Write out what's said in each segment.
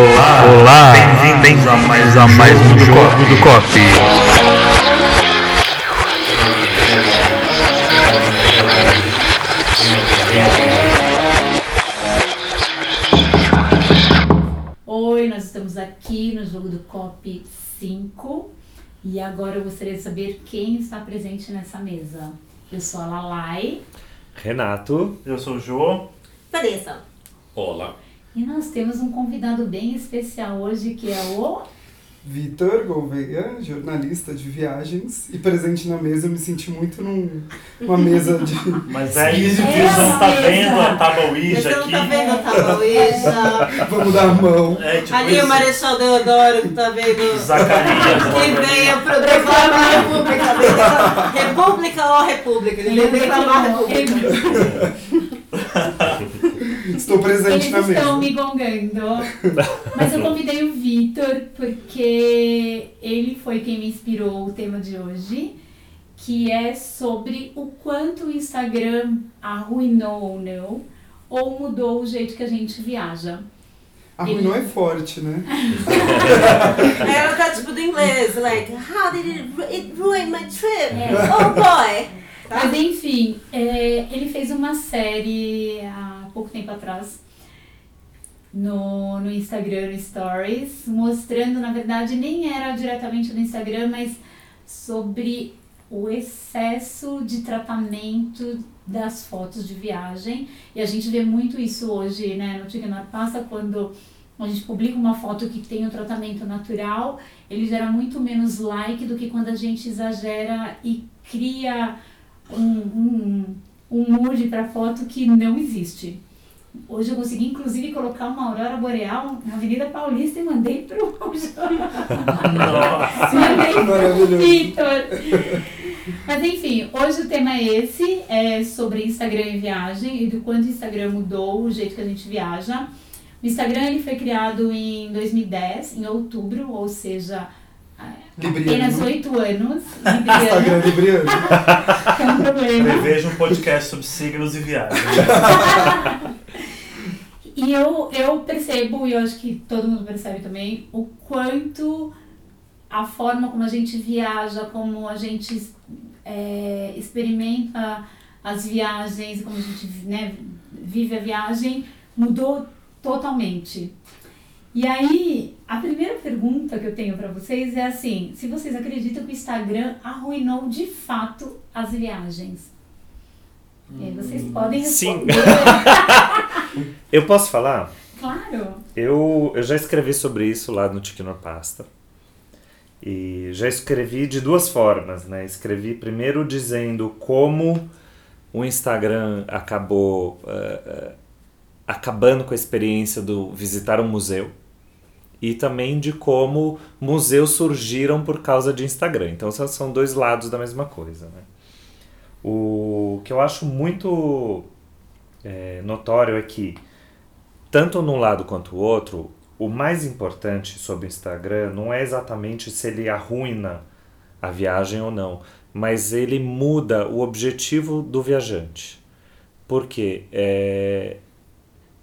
Olá, olá, bem-vindos a mais, a mais um jogo do Coffee. Oi, nós estamos aqui no jogo do COP 5 e agora eu gostaria de saber quem está presente nessa mesa. Eu sou a Lalai Renato. Eu sou o Jô. Vanessa. Olá. E nós temos um convidado bem especial hoje que é o. Vitor Gouveia, jornalista de viagens, e presente na mesa eu me senti muito num, numa mesa de. Mas é isso É vocês não tá mesmo. vendo a tábua Você Ouija não aqui. tá vendo a tabuíja? Vamos dar a mão. É tipo Ali isso. o Marechal Deodoro que tá vendo. Zacarias. Que veio pro declamar a República. República ou República? Ele veio declamar a República. Estou presente Eles na estão mesa. me gongando. Mas eu convidei o Vitor porque ele foi quem me inspirou o tema de hoje, que é sobre o quanto o Instagram arruinou ou não, ou mudou o jeito que a gente viaja. Arruinou é forte, né? Ela tá tipo do inglês, like, how did it, ru- it ruin my trip? É. Oh boy! Mas enfim, é, ele fez uma série há pouco tempo atrás no, no Instagram, no Stories, mostrando, na verdade, nem era diretamente no Instagram, mas sobre o excesso de tratamento das fotos de viagem. E a gente vê muito isso hoje, né, no Tiganor Passa, quando a gente publica uma foto que tem o tratamento natural, ele gera muito menos like do que quando a gente exagera e cria um, um, um mood para foto que não existe. Hoje eu consegui, inclusive, colocar uma aurora boreal na Avenida Paulista e mandei pro Nossa. mandei Maravilhoso. Vitor. Mas enfim, hoje o tema é esse, é sobre Instagram e viagem e do quanto o Instagram mudou o jeito que a gente viaja. O Instagram ele foi criado em 2010, em outubro, ou seja, há Libriano. apenas oito anos. Instagram Libriano, Libriano. que é um problema. Reveja um podcast sobre signos e viagens. E eu, eu percebo, e eu acho que todo mundo percebe também, o quanto a forma como a gente viaja, como a gente é, experimenta as viagens, como a gente né, vive a viagem, mudou totalmente. E aí, a primeira pergunta que eu tenho para vocês é assim: se vocês acreditam que o Instagram arruinou de fato as viagens? E aí vocês podem Sim. responder. Eu posso falar? Claro. Eu, eu já escrevi sobre isso lá no Tiquinor Pasta. E já escrevi de duas formas, né? Escrevi primeiro dizendo como o Instagram acabou eh, acabando com a experiência do visitar um museu. E também de como museus surgiram por causa de Instagram. Então são- são dois lados da mesma coisa, né? O que eu acho muito eh, notório é que tanto num lado quanto o outro, o mais importante sobre o Instagram não é exatamente se ele arruina a viagem ou não, mas ele muda o objetivo do viajante. Porque é,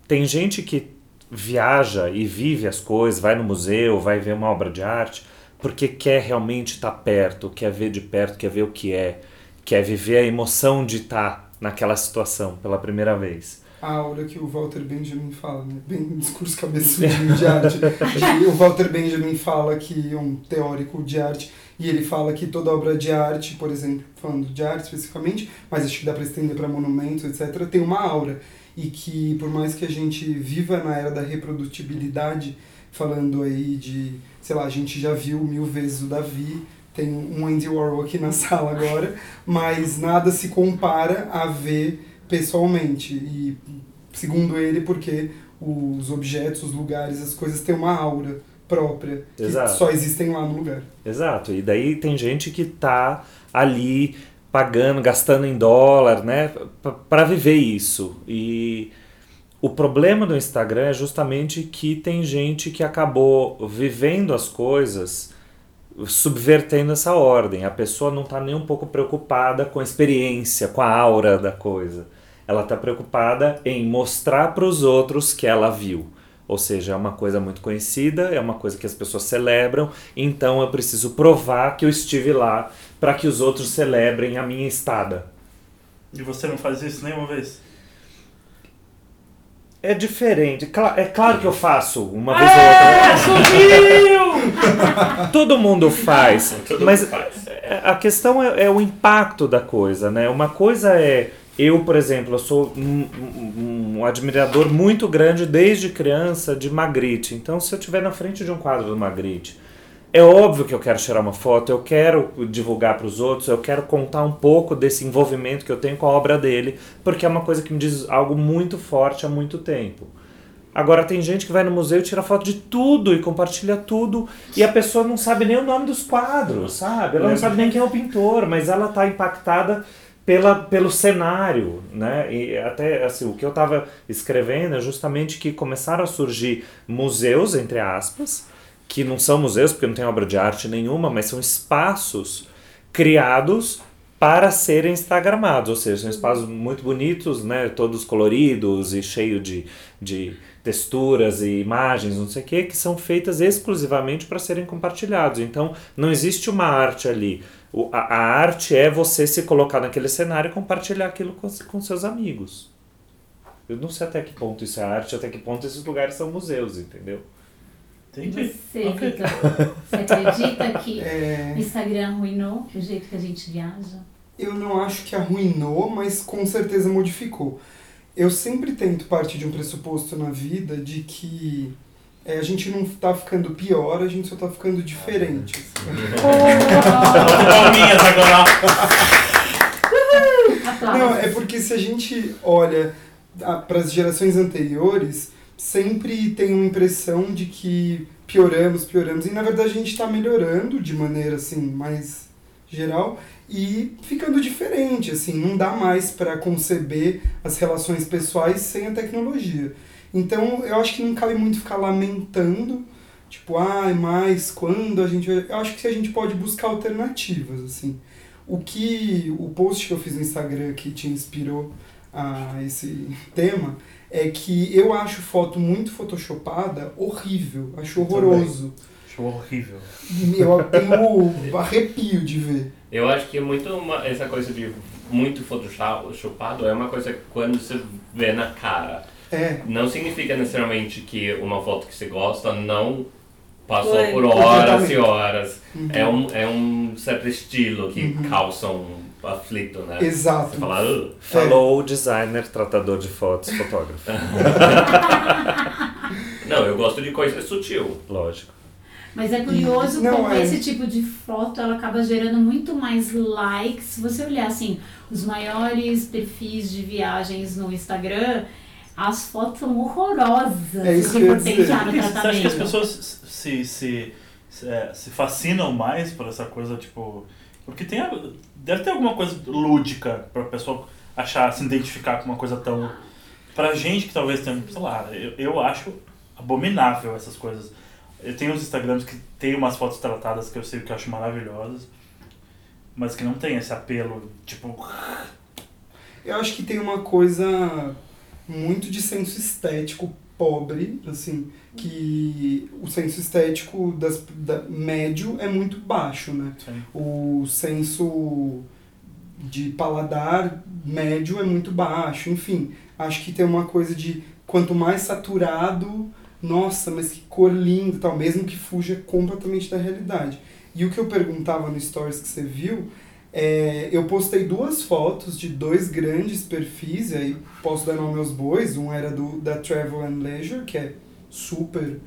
tem gente que viaja e vive as coisas, vai no museu, vai ver uma obra de arte, porque quer realmente estar perto, quer ver de perto, quer ver o que é, quer viver a emoção de estar naquela situação pela primeira vez. A aura que o Walter Benjamin fala, né? Bem discurso cabeçudinho de arte. Que o Walter Benjamin fala que é um teórico de arte, e ele fala que toda obra de arte, por exemplo, falando de arte especificamente, mas acho que dá para estender para monumentos, etc., tem uma aura. E que por mais que a gente viva na era da reprodutibilidade, falando aí de, sei lá, a gente já viu mil vezes o Davi, tem um Andy Warhol aqui na sala agora, mas nada se compara a ver pessoalmente. E segundo ele, porque os objetos, os lugares, as coisas têm uma aura própria que Exato. só existem lá no lugar. Exato, e daí tem gente que tá ali pagando, gastando em dólar, né, para viver isso. E o problema do Instagram é justamente que tem gente que acabou vivendo as coisas subvertendo essa ordem. A pessoa não está nem um pouco preocupada com a experiência, com a aura da coisa. Ela está preocupada em mostrar para os outros que ela viu. Ou seja, é uma coisa muito conhecida, é uma coisa que as pessoas celebram, então eu preciso provar que eu estive lá para que os outros celebrem a minha estada. E você não faz isso nenhuma vez? É diferente. É claro que eu faço uma vez ou outra. Todo mundo faz. Todo mas mundo faz. é- a questão é, é o impacto da coisa, né? Uma coisa é. Eu, por exemplo, eu sou um, um- um admirador muito grande desde criança de Magritte. Então, se eu estiver na frente de um quadro do Magritte, é óbvio que eu quero tirar uma foto, eu quero divulgar para os outros, eu quero contar um pouco desse envolvimento que eu tenho com a obra dele, porque é uma coisa que me diz algo muito forte há muito tempo. Agora tem gente que vai no museu e tira foto de tudo e compartilha tudo e a pessoa não sabe nem o nome dos quadros, sabe? Ela não sabe nem quem é o pintor, mas ela está impactada pela, pelo cenário, né? E até assim, o que eu estava escrevendo é justamente que começaram a surgir museus, entre aspas, que não são museus porque não tem obra de arte nenhuma, mas são espaços criados para serem instagramados, ou seja, são espaços muito bonitos, né, todos coloridos e cheio de, de texturas e imagens, não sei o que, que são feitas exclusivamente para serem compartilhados. Então, não existe uma arte ali. O- a, a arte é você se colocar naquele cenário e compartilhar aquilo com, com seus amigos. Eu não sei até que ponto isso é arte, até que ponto esses lugares são museus, entendeu? Entendi. Você, Ok. Vitor, você acredita que É, o Instagram arruinou o jeito que a gente viaja? eu não acho que arruinou, mas com certeza modificou. Eu sempre tento partir de um pressuposto na vida de que é, a gente não tá ficando pior, a gente só tá ficando diferente. Palminhas agora. Não, é porque se a gente olha para as gerações anteriores, sempre tem uma impressão de que pioramos, pioramos, e na verdade a gente está melhorando de maneira assim mais geral e ficando diferente, assim, não dá mais para conceber as relações pessoais sem a tecnologia. Então, eu acho que não cabe muito ficar lamentando, tipo, ai, mas quando a gente. Eu acho que a gente pode buscar alternativas, assim. O que o post que eu fiz no Instagram que te inspirou a esse tema é que eu acho foto muito photoshopada horrível, acho horroroso. Show horrível. Eu tenho arrepio de ver. Eu acho que é muito uma, essa coisa de muito photoshopado é uma coisa que quando você vê na cara. É, Não significa necessariamente que uma foto que você gosta não passou Foi. por horas e horas. Uhum. É, um, é um certo estilo que Uhum. causa um aflito, né? exato. Você fala, "Ugh". Falou o designer, tratador de fotos, fotógrafo. não, eu gosto de coisa sutil. Lógico. Mas é curioso Não, como é. esse tipo de foto ela acaba gerando muito mais likes. Se você olhar assim, os maiores perfis de viagens no Instagram, as fotos são horrorosas É isso que eu pensar no Você acha que as tratamento. pessoas se, se, se, é, se fascinam mais por essa coisa, tipo. Porque tem. Deve ter alguma coisa lúdica pra pessoa achar, se identificar com uma coisa tão. Pra gente que talvez tenha, sei lá, eu, eu acho abominável essas coisas. Eu tenho uns Instagrams que tem umas fotos tratadas que eu sei que eu acho maravilhosas, mas que não tem esse apelo, tipo. Eu acho que tem uma coisa muito de senso estético pobre, assim, que o senso estético das, da, médio é muito baixo, né? Sim. O senso de paladar médio é muito baixo, enfim. Acho que tem uma coisa de quanto mais saturado, nossa, mas que cor linda tal, mesmo que fuja completamente da realidade. E o que eu perguntava no stories que você viu, é, eu postei duas fotos de dois grandes perfis, e aí posso dar nome aos bois, um era do da Travel and Leisure, que é super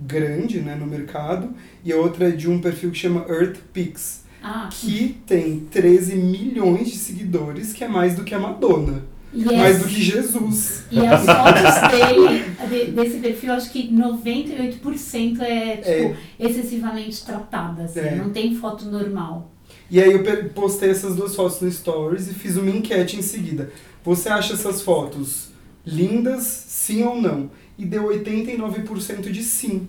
grande né, no mercado, e a outra é de um perfil que chama Earth Pix, Ah, que tem 13 milhões de seguidores, que é mais do que a Madonna, mais do que Jesus. e as fotos dele, de- desse perfil, acho que 98% é, tipo, excessivamente tratada, assim, É. não tem foto normal. E aí eu postei essas duas fotos no Stories e fiz uma enquete em seguida. Você acha essas fotos lindas, sim ou não? E deu 89% de sim.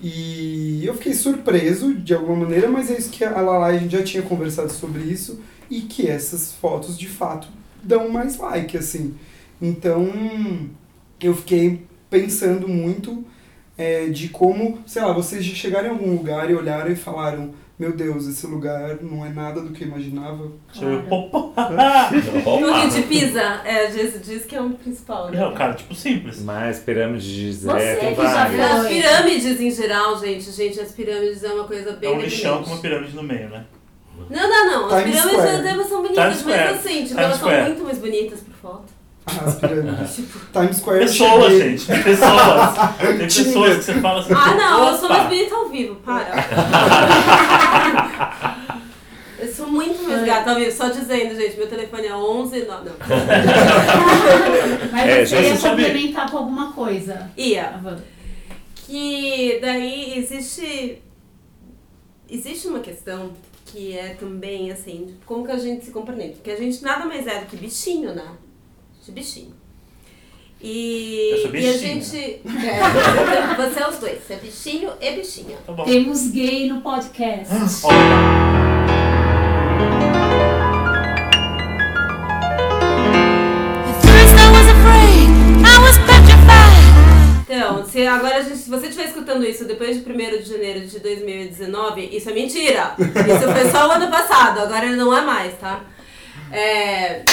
E eu fiquei surpreso de alguma maneira, mas é isso que a Lala, a gente já tinha conversado sobre isso, e que essas fotos de fato dão mais like, assim. Então eu fiquei pensando muito é, de como, sei lá, vocês já chegaram em algum lugar e olharam e falaram, meu Deus, esse lugar não é nada do que eu imaginava. Tipo, Torre de Pisa, é, diz, diz que é o principal, né? É, o cara, tipo, simples. Mas pirâmide de Gizé Você tem que já várias. As pirâmides em geral, gente, gente, as pirâmides é uma coisa É bem um lixão com uma pirâmide no meio, né? Não, não, não. As Times pirâmides Square. até são Times bonitas, Square. mas assim, tipo, Times elas Square. são muito mais bonitas por foto. Ah, as pirâmides. Times Square eu Pessoas, cheguei- gente. Pessoas. Tem pessoas que você fala assim. Ah, não, eu sou mais bonita ao vivo, para. eu sou muito mais gata ao vivo, só dizendo, gente, meu telefone é 11, não, não. Mas É, você já ia sabe. complementar com alguma coisa. Ia. Van. Que daí existe. Existe uma questão que é também assim, como que a gente se compreende. Porque a gente nada mais é do que bichinho, né? De bichinho. E, Eu sou e a bichinho. gente. É, você, é os dois, você é bichinho e bichinha. Tá bom. Temos gay no podcast. Opa. Então, se agora gente, se você estiver escutando isso depois de 1 de janeiro de 2019, isso é mentira. Isso foi só o ano passado, agora não é mais, tá? É,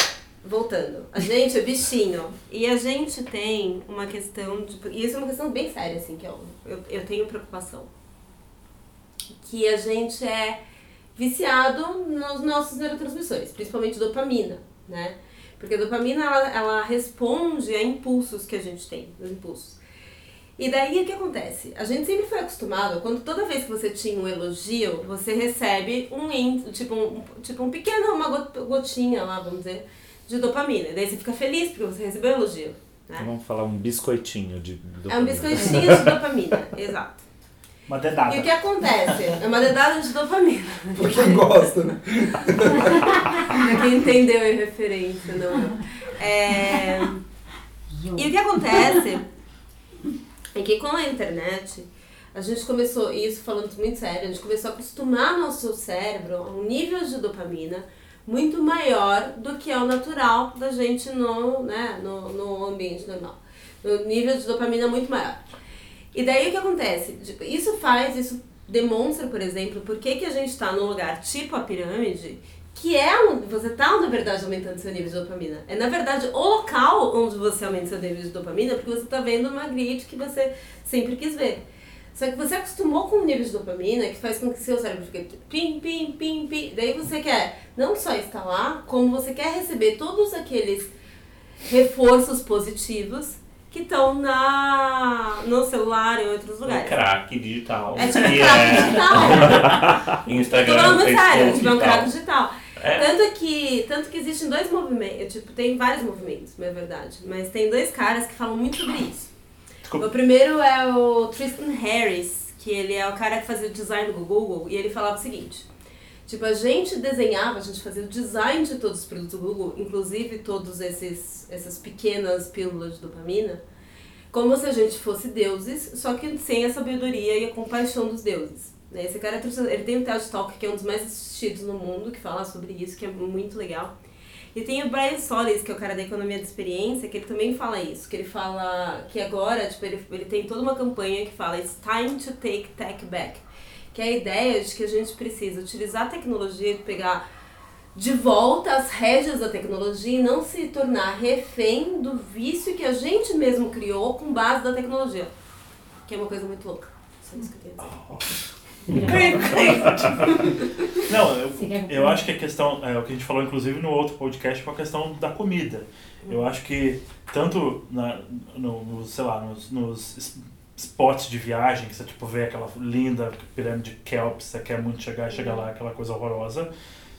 voltando, a gente é bichinho e a gente tem uma questão de. E isso é uma questão bem séria, assim, que eu, eu, eu tenho preocupação. Que a gente é viciado nos nossos neurotransmissores, principalmente dopamina, né? Porque a dopamina ela, ela responde a impulsos que a gente tem, os impulsos. E daí o que acontece? A gente sempre foi acostumado, quando toda vez que você tinha um elogio, você recebe um tipo um, tipo um pequeno, uma got- gotinha lá, vamos dizer, de dopamina. E daí você fica feliz porque você recebeu o elogio. Né? Vamos falar um biscoitinho de É um biscoitinho de dopamina, exato. Uma E o dedada. que acontece? É uma dedada de dopamina. Pra quem gosta, né? pra quem entendeu a referência, não. É... E o que acontece é que com a internet, a gente começou, isso falando muito sério, a gente começou a acostumar nosso cérebro a um nível de dopamina muito maior do que é o natural da gente no, né, no, no ambiente normal. O nível de dopamina muito maior. E daí o que acontece? Isso faz, isso demonstra, por exemplo, por que, que a gente está num lugar tipo a pirâmide, que é onde você está, na verdade, aumentando seu nível de dopamina. É, na verdade, o local onde você aumenta seu nível de dopamina, porque você está vendo uma grid que você sempre quis ver. Só que você acostumou com um nível de dopamina que faz com que seu cérebro fique pim, pim, pim, pim. Daí você quer não só lá, como você quer receber todos aqueles reforços positivos que estão na no celular e em outros Um lugares. crack digital. É tipo um que crack é digital. Instagram, sério, tipo, é um crack digital. É. Tanto que, tanto que existem dois movimentos, tipo, tem vários movimentos, na verdade, mas tem dois caras que falam muito sobre isso. Desculpa. O primeiro é o Tristan Harris, que ele é o cara que fazia o design do Google, e ele falava o seguinte, tipo, a gente desenhava, a gente fazia o design de todos os produtos do Google, inclusive todos esses essas pequenas pílulas de dopamina, como se a gente fosse deuses, só que sem a sabedoria e a compaixão dos deuses. Né? Esse cara, ele tem o TED Talk, que é um dos mais assistidos no mundo, que fala sobre isso, que é muito legal. E tem o Brian Solis, que é o cara da economia da experiência, que ele também fala isso, que ele fala que agora, tipo, ele, ele tem toda uma campanha que fala It's time to take tech back. Que é a ideia de que a gente precisa utilizar a tecnologia, de pegar de volta as rédeas da tecnologia e não se tornar refém do vício que a gente mesmo criou com base da tecnologia. Que é uma coisa muito louca. Só isso que eu tenho dizer. Não, eu, quer eu acho que a questão, é o que a gente falou inclusive no outro podcast, com a questão da comida. Eu acho que tanto na, no, no, sei lá, nos, nos spots de viagem, que você tipo, vê aquela linda pirâmide de Kelp, você quer muito chegar e chegar lá, aquela coisa horrorosa.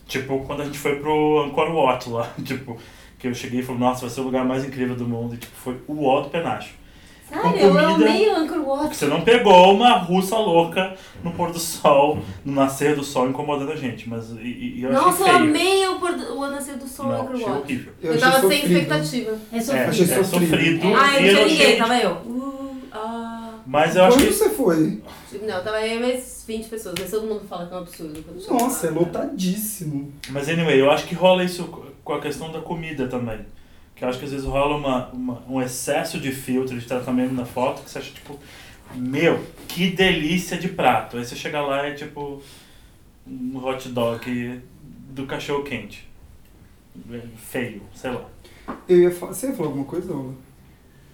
Tipo, quando a gente foi pro Angkor Wat lá, tipo, que eu cheguei e falei, nossa, vai ser o lugar mais incrível do mundo, e tipo, foi o alto penacho. Sério, eu comida- amei o Anchor Watch. Você não pegou uma russa louca no pôr do sol, no nascer do sol, incomodando a gente. Mas e, e- eu Nossa, achei eu feio. amei o, pôr do- o nascer do sol no achei Watch. horrível. Eu, achei tava sem sofrível. expectativa. É É, sofrido. Achei é sofrido. sofrido. Ah, e não tinha eu ninguém, achei- tava eu. Uh, ah. Mas eu acho que. você foi? Não, tava eu e mais 20 pessoas, mas todo mundo fala que é um absurdo. Nossa, é lotadíssimo. Mas anyway, eu acho que rola isso com a questão da comida também. Que eu acho que às vezes rola uma, uma- um excesso de filtro, de tratamento na foto, que você acha, tipo, meu, que delícia de prato. Aí você chega lá e é tipo um hot dog do cachorro quente. Feio, sei lá. Eu ia falar. Você ia falar alguma coisa, Ola?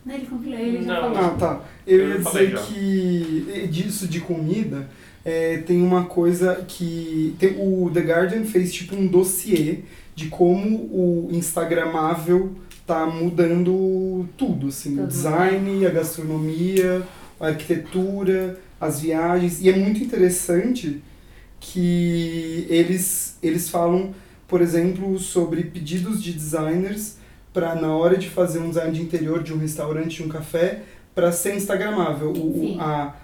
Não, ele concluiu, ele já Não. falou. Ah, tá. Eu Eu ia dizer já. que disso de comida, é, tem uma coisa que. Tem, o The Guardian fez tipo um dossiê de como o Instagramável tá mudando tudo, assim, o design, a gastronomia, a arquitetura, as viagens. E é muito interessante que eles, eles falam, por exemplo, sobre pedidos de designers para na hora de fazer um design de interior de um restaurante, de um café, para ser instagramável. O, o, a,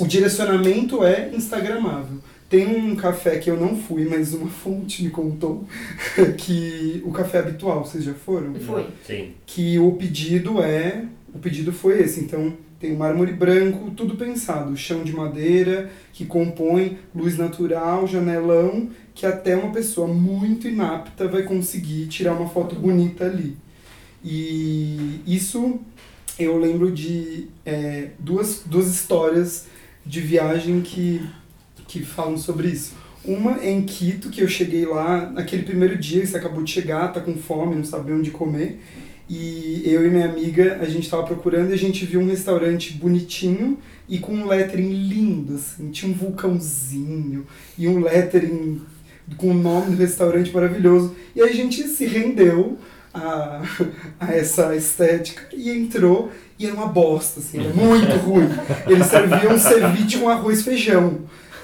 o direcionamento é instagramável. Tem um café que eu não fui, mas uma fonte me contou que o café habitual, vocês já foram? Foi. Sim. que o pedido é. O pedido foi esse. Então tem o mármore branco, tudo pensado. Chão de madeira, que compõe luz natural, janelão, que até uma pessoa muito inapta vai conseguir tirar uma foto bonita ali. E isso eu lembro de é, duas, duas histórias de viagem que, que falam sobre isso. Uma é em Quito, que eu cheguei lá naquele primeiro dia você acabou de chegar, tá com fome, não sabe onde comer. E eu e minha amiga, a gente tava procurando e a gente viu um restaurante bonitinho e com um lettering lindo, assim. Tinha um vulcãozinho e um lettering com o nome do restaurante maravilhoso. E a gente se rendeu a, a essa estética e entrou e era uma bosta, assim, era muito ruim. Eles serviam um ceviche com arroz e feijão.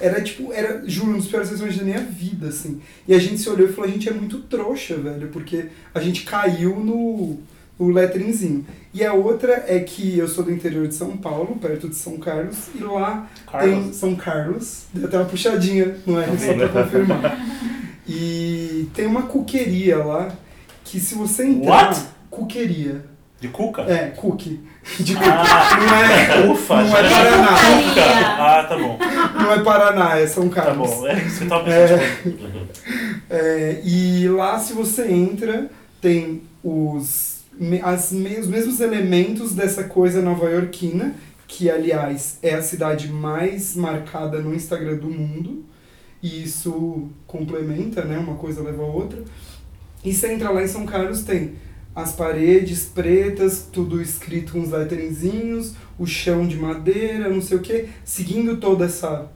Era tipo, era, juro, um dos piores restaurantes da minha vida, assim. E a gente se olhou e falou, a gente é muito trouxa, velho, porque a gente caiu no, no letteringzinho. E a outra é que eu sou do interior de São Paulo, perto de São Carlos, e lá tem Carlos. São Carlos, deu até uma puxadinha, não é? Só pra confirmar. E tem uma cuqueria lá, que se você entrar... What? Cuqueria. De cuca? É, cookie. De cookie. Ah, Não é, ufa, não é Paraná. Ah, tá bom. Não é Paraná, é São Tá Carlos. bom. É isso que eu tava É. pensando. É, e lá, se você entra, tem os, as, me- os mesmos elementos dessa coisa nova-iorquina, que, aliás, é a cidade mais marcada no Instagram do mundo. E isso complementa, né? Uma coisa leva a outra. E você entra lá em São Carlos, tem as paredes pretas, tudo escrito com uns letteringzinhos, o chão de madeira, não sei o que, seguindo toda essa,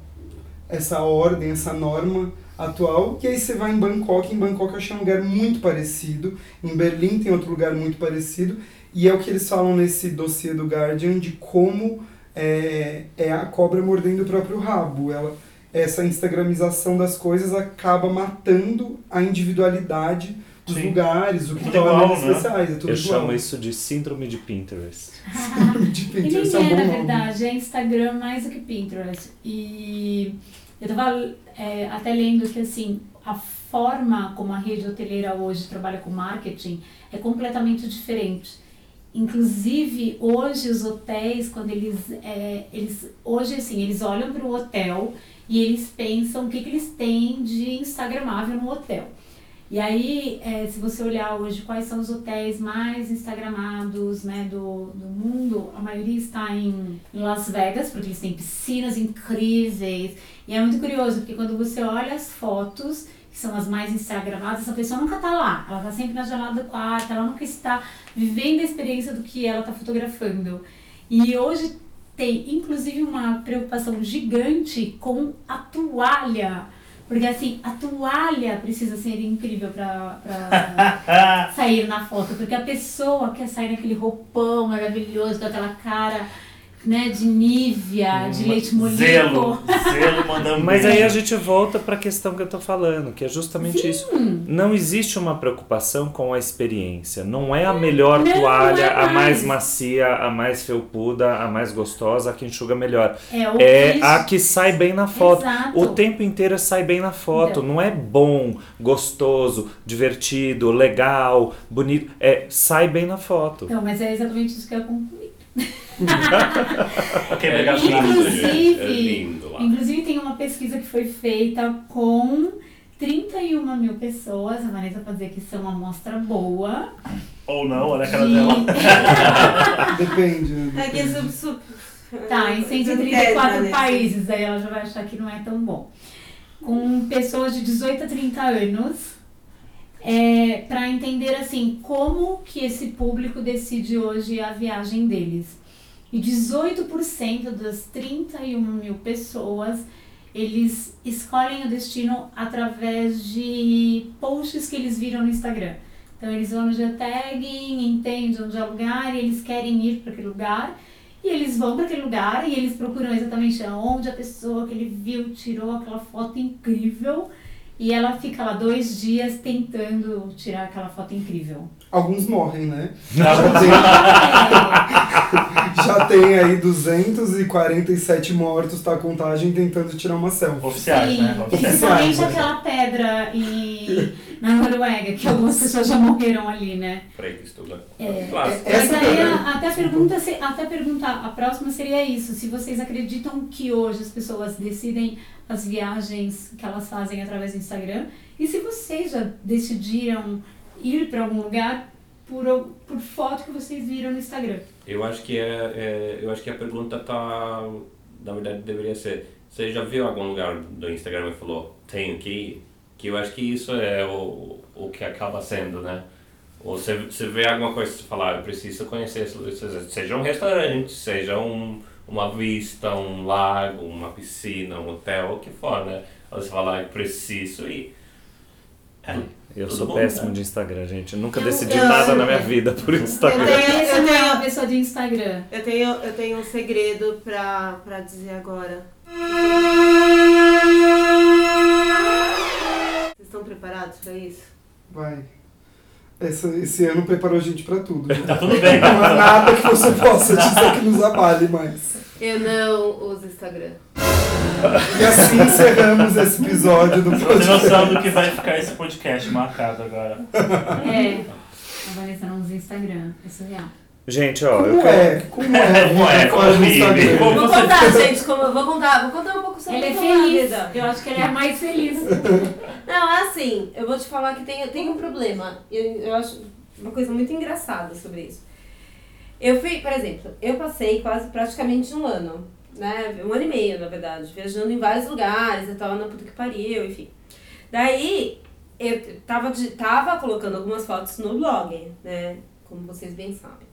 essa ordem, essa norma atual. E aí você vai em Bangkok, em Bangkok eu achei um lugar muito parecido, em Berlim tem outro lugar muito parecido, e é o que eles falam nesse dossiê do Guardian de como é, é a cobra mordendo o próprio rabo. Ela, essa instagramização das coisas acaba matando a individualidade dos Sim. lugares, o que igual, eles né? especiais. É tudo Eu igual. chamo isso de síndrome de Pinterest. de E Pinterest, nem é é, na verdade, é Instagram mais do que Pinterest. E eu tava é, até lendo que assim, a forma como a rede hoteleira hoje trabalha com marketing é completamente diferente. Inclusive, hoje os hotéis, quando eles, é, eles hoje assim, eles olham para o hotel e eles pensam o que, que eles têm de instagramável no hotel. E aí, é, se você olhar hoje quais são os hotéis mais instagramados né, do, do mundo, a maioria está em Las Vegas, porque eles têm piscinas incríveis. E é muito curioso, porque quando você olha as fotos, que são as mais instagramadas, essa pessoa nunca está lá. Ela está sempre na janela do quarto, ela nunca está vivendo a experiência do que ela está fotografando. E hoje tem, inclusive, uma preocupação gigante com a toalha. Porque assim, a toalha precisa ser incrível pra, pra sair na foto. Porque a pessoa quer sair naquele roupão maravilhoso, com aquela cara né, de Nívia, de leite molinho. Zelo. Zelo mandando Mas aí a gente volta para a questão que eu tô falando, que é justamente isso. Não existe uma preocupação com a experiência. Não é a melhor não toalha, é a mais macia, a mais felpuda, a mais gostosa, a que enxuga melhor. É, É a que sai bem na foto. Exato. O tempo inteiro sai bem na foto. Então. Não é bom, gostoso, divertido, legal, bonito. É sai bem na foto. Não, mas é exatamente isso que eu concluí. Fernando. Inclusive, É lindo lá. inclusive tem uma pesquisa que foi feita com 31 mil pessoas, a Vanessa pode dizer que isso é uma amostra boa, Ou não, olha a cara de- dela. Depende. né? É que é sub, sub... Tá, em Você não quer 134 entrar nesse. países, aí ela já vai achar que não é tão bom. Com pessoas de 18 a 30 anos, é, para entender assim como que esse público decide hoje a viagem deles. E 18% das 31 mil pessoas, eles escolhem o destino através de posts que eles viram no Instagram. Então eles vão no geotagging, entendem onde é o lugar e eles querem ir para aquele lugar. E eles vão para aquele lugar e eles procuram exatamente onde a pessoa que ele viu tirou aquela foto incrível. E ela fica lá dois dias tentando tirar aquela foto incrível. Alguns morrem, né? Tá, Já tem aí 247 mortos, tá a contagem, tentando tirar uma selfie. Oficiais, Sim, né? Oficiais. principalmente aquela pedra em, na Noruega, que algumas pessoas já morreram ali, né? É. Mas Essa aí pedra- a- até pergunta, se- até perguntar, a próxima seria isso, se vocês acreditam que hoje as pessoas decidem as viagens que elas fazem através do Instagram e se vocês já decidiram ir para algum lugar por, por foto que vocês viram no Instagram. Eu acho que é, é- eu acho que a pergunta tá, na verdade deveria ser, você já viu algum lugar do Instagram e falou tenho que ir? Que eu acho que isso é o, o que acaba sendo, né? Ou você, você vê alguma coisa e fala, "Ah, eu preciso conhecer, seja um restaurante, seja um, uma vista, um lago, uma piscina, um hotel, o que for, né? Ou você fala, "Ah, eu preciso ir. Eu Tudo sou bom, péssimo né? de Instagram, gente. Eu nunca Eu- decidi eu- nada na minha vida por Instagram. Eu tenho- Essa eu não é tenho- uma pessoa de Instagram. Eu tenho, eu tenho um segredo pra, pra dizer agora. Preparados pra isso? Vai. Essa- esse ano preparou a gente pra tudo. Tá tudo bem. Não há nada que você possa dizer que nos abale mais. Eu não uso Instagram. E assim encerramos esse episódio do Você tem noção podcast. do que vai ficar esse podcast marcado agora. É. A Vanessa não usa Instagram, é surreal. Gente, ó, eu Como quero. é? Como é? Como é? Fora do Como vive? Instagram. Como- Vou você- contar, gente, como eu vou contar, vou contar um pouco sobre Ele é como a feliz. vida. Eu acho que ele é mais feliz. Não, é assim, eu vou te falar que tem, tem um problema. Eu, eu acho uma coisa muito engraçada sobre isso. Eu fui, por exemplo, eu passei quase praticamente um ano, né? Um ano e meio, na verdade, viajando em vários lugares, eu tava na puta que pariu, enfim. Daí, eu tava, de- tava colocando algumas fotos no blog, né? Como vocês bem sabem.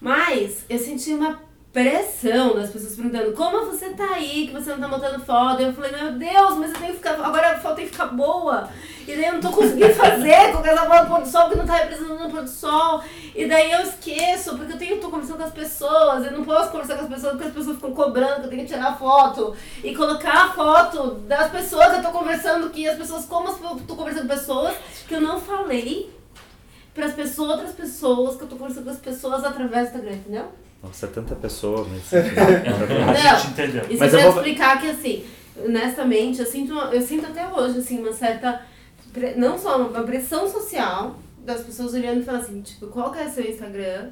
Mas eu senti uma pressão das pessoas perguntando como você tá aí, que você não tá botando foto. Eu falei, meu Deus, mas eu tenho que ficar. Agora a foto tem que ficar boa. E daí eu não tô conseguindo fazer com essa foto do pôr do sol, porque não tá representando o pôr do sol. E daí eu esqueço, porque eu tenho, tô conversando com as pessoas, eu não posso conversar com as pessoas porque as pessoas ficam cobrando que eu tenho que tirar foto e colocar a foto das pessoas que eu tô conversando, que as pessoas, como eu tô conversando com pessoas, que eu não falei para as pessoas, outras pessoas, que eu tô conversando com as pessoas através do Instagram, entendeu? Nossa, é tanta pessoa, mas. A Não. gente entendeu. E Mas eu vou- explicar que assim, honestamente, eu sinto, uma- eu sinto até hoje, assim, uma certa. Não só uma pressão social das pessoas olhando e falando assim, tipo, qual que é seu Instagram?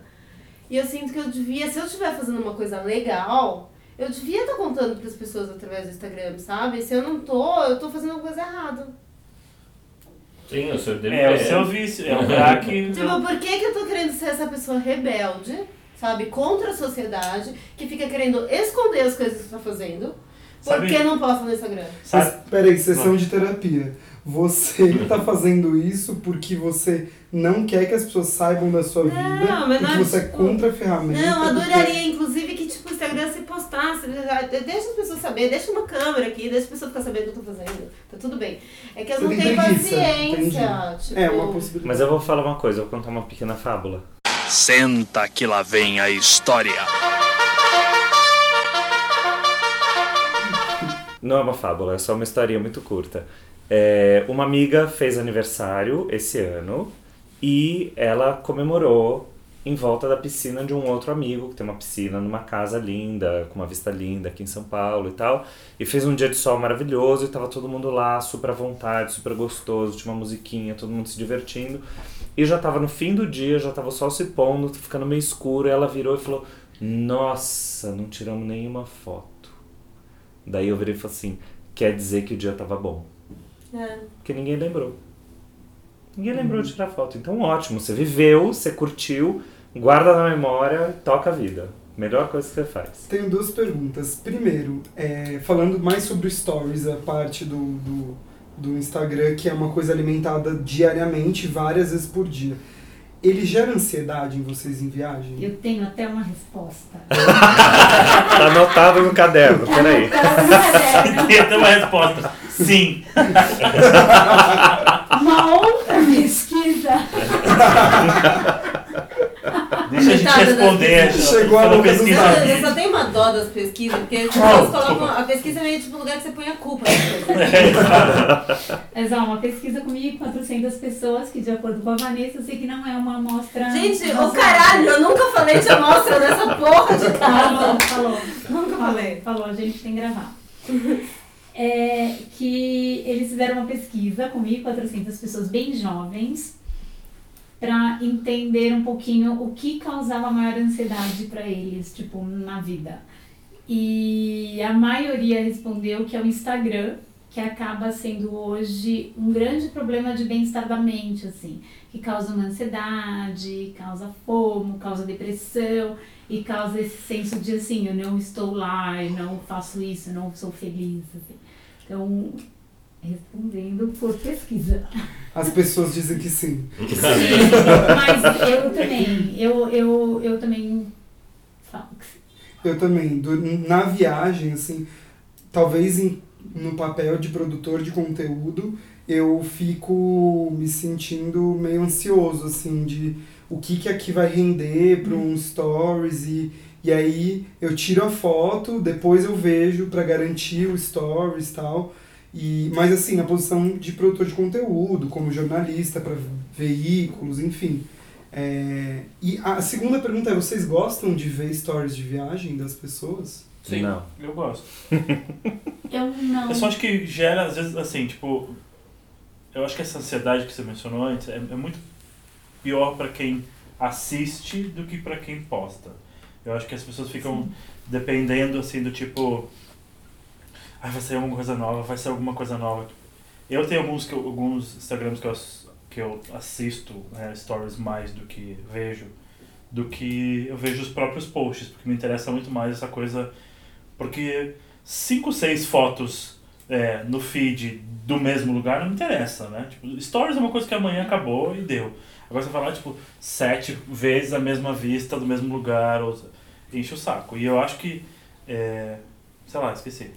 E eu sinto que eu devia, se eu estiver fazendo uma coisa legal, eu devia estar contando para as pessoas através do Instagram, sabe? Se eu não tô, eu tô fazendo uma coisa errada. Sim, o seu É o seu vício, é o crack. Tipo, por que, que eu tô querendo ser essa pessoa rebelde, sabe? Contra a sociedade, que fica querendo esconder as coisas que tá fazendo, Sabe- porque não posta no Instagram. Mas peraí, sessão de terapia. Você tá fazendo isso porque você não quer que as pessoas saibam da sua Não, vida, mas porque não é você é tipo- contra a ferramenta. Não, adoraria, inclusive, que tipo, o Instagram se postasse. Deixa as pessoas saberem, deixa uma câmera aqui, deixa as pessoas ficar sabendo o que eu tô fazendo. Tá tudo bem. É que eu Você não tem tenho preguiça, paciência. Tipo, É uma possibilidade. Mas eu vou falar uma coisa, eu vou contar uma pequena fábula. Senta que lá vem a história. Não é uma fábula, é só uma historinha muito curta. É, uma amiga fez aniversário esse ano e ela comemorou em volta da piscina de um outro amigo que tem uma piscina numa casa linda, com uma vista linda aqui em São Paulo e tal. E fez um dia de sol maravilhoso e tava todo mundo lá, super à vontade, super gostoso, tinha uma musiquinha, todo mundo se divertindo. E já tava no fim do dia, já tava o sol se pondo, ficando meio escuro. E ela virou e falou: Nossa, não tiramos nenhuma foto. Daí eu virei e falei assim: Quer dizer que o dia tava bom? É. Porque ninguém lembrou. Ninguém lembrou de tirar foto. Então, ótimo. Você viveu, você curtiu, guarda na memória, toca a vida. Melhor coisa que você faz. Tenho duas perguntas. Primeiro, é, falando mais sobre Stories, a parte do, do, do Instagram, que é uma coisa alimentada diariamente, várias vezes por dia. Ele gera ansiedade em vocês em viagem? Eu tenho até uma resposta. Tá anotado no caderno, peraí. Tem até uma resposta. Sim. Uma outra pesquisa. Deixa a gente responder. Chegou a do pesquisa. Zap. Eu só tenho uma dó das pesquisas, porque as pessoas colocam. A pesquisa é meio tipo um lugar que você põe a culpa coisas. É, exato. Mas ó, uma pesquisa com 1.400 pessoas, que de acordo com a Vanessa, eu sei que não é uma amostra. Gente, ô razoável. caralho, eu nunca falei de amostra nessa porra de casa. Falou, falou. Nunca falei. Falou, a gente tem que gravar. É, que eles fizeram uma pesquisa com 1.400 pessoas bem jovens para entender um pouquinho o que causava maior ansiedade para eles, tipo, na vida. E a maioria respondeu que é o Instagram, que acaba sendo hoje um grande problema de bem-estar da mente, assim, que causa uma ansiedade, causa fomo, causa depressão e causa esse senso de assim, eu não estou lá, eu não faço isso, eu não sou feliz. assim. Então, respondendo por pesquisa. As pessoas dizem que sim. Sim, mas eu também, eu, eu, eu também falo que sim. Eu também. Do- na viagem, assim, talvez em- no papel de produtor de conteúdo, eu fico me sentindo meio ansioso, assim, de o que que aqui vai render para um stories e, e aí eu tiro a foto, depois eu vejo para garantir o stories e tal. E, mas assim, na posição de produtor de conteúdo, como jornalista para veículos, enfim. É, e a segunda pergunta é, vocês gostam de ver stories de viagem das pessoas? Sim, Não. eu gosto. Eu não. Eu só acho que gera, às vezes, assim, tipo. Eu acho que essa ansiedade que você mencionou antes é, é muito pior pra quem assiste do que pra quem posta. Eu acho que as pessoas ficam dependendo, assim, do tipo. Ah, vai sair alguma coisa nova, vai sair alguma coisa nova. Eu tenho alguns, que alguns Instagrams que eu, que eu assisto, né, stories mais do que vejo, do que eu vejo os próprios posts, porque me interessa muito mais essa coisa. Porque cinco, seis fotos é, no feed do mesmo lugar não me interessa, né? Tipo, stories é uma coisa que amanhã acabou e deu. Agora você falar, tipo, sete vezes a mesma vista do mesmo lugar, ou, enche o saco. E eu acho que, é, sei lá, esqueci.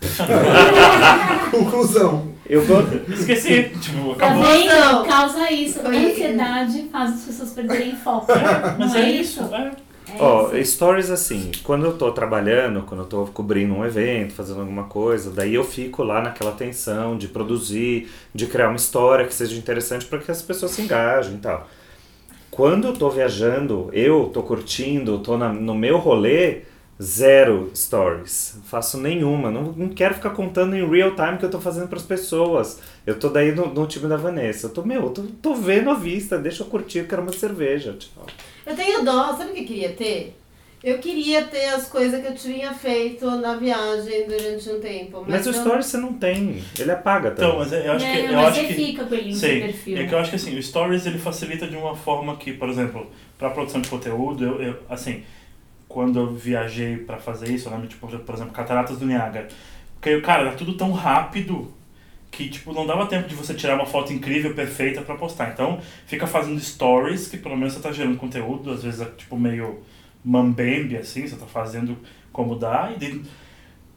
Conclusão. Eu Esqueci, tipo, Tá acabou. vendo? Não. Causa isso. Foi- Ansiedade faz as pessoas perderem foco. Mas Não é isso, é. É Ó, isso. stories assim, quando eu tô trabalhando, quando eu tô cobrindo um evento, fazendo alguma coisa, daí eu fico lá naquela tensão de produzir, de criar uma história que seja interessante para que as pessoas se engajem e tal. Quando eu tô viajando, eu tô curtindo, tô na- no meu rolê, zero stories. Não faço nenhuma. Não, não quero ficar contando em real time o que eu tô fazendo pras pessoas. Eu tô daí no, no time da Vanessa. Eu tô, meu, eu tô, tô vendo a vista, deixa eu curtir, eu quero uma cerveja. Tchau. Eu tenho dó, sabe o que eu queria ter? Eu queria ter as coisas que eu tinha feito na viagem durante um tempo. Mas, Mas o eu- Stories você não tem, ele apaga também. Então, mas eu acho que. É, Eu mas acho você que fica com ele no seu perfil. é que eu acho que assim, o Stories ele facilita de uma forma que, por exemplo, para produção de conteúdo, eu, eu assim, quando eu viajei para fazer isso, eu lembro, tipo, por exemplo, Cataratas do Niágara. Porque, cara, era tudo tão rápido que, tipo, não dava tempo de você tirar uma foto incrível, perfeita para postar. Então, fica fazendo stories que pelo menos você tá gerando conteúdo, às vezes é, tipo, meio mambembe, assim, você tá fazendo como dá, e de-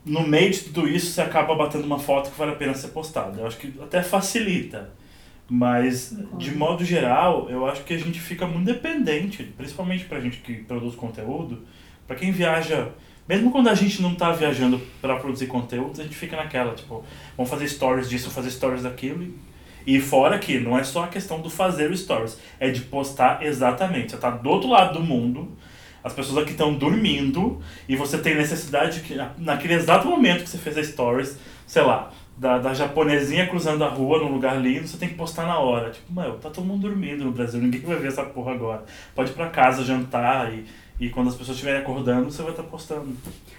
no meio de tudo isso você acaba batendo uma foto que vale a pena ser postada. Eu acho que até facilita. Mas, de modo geral, eu acho que a gente fica muito dependente, principalmente pra gente que produz conteúdo, pra quem viaja, mesmo quando a gente não tá viajando pra produzir conteúdo, a gente fica naquela, tipo, vamos fazer stories disso, fazer stories daquilo. e- fora que não é só a questão do fazer o stories, é de postar exatamente. Você tá do outro lado do mundo, as pessoas aqui estão dormindo e você tem necessidade que na- naquele exato momento que você fez a stories, sei lá, da, da japonesinha cruzando a rua num lugar lindo, você tem que postar na hora. Tipo, meu, tá todo mundo dormindo no Brasil, ninguém vai ver essa porra agora. Pode ir pra casa jantar e, e quando as pessoas estiverem acordando, você vai estar postando.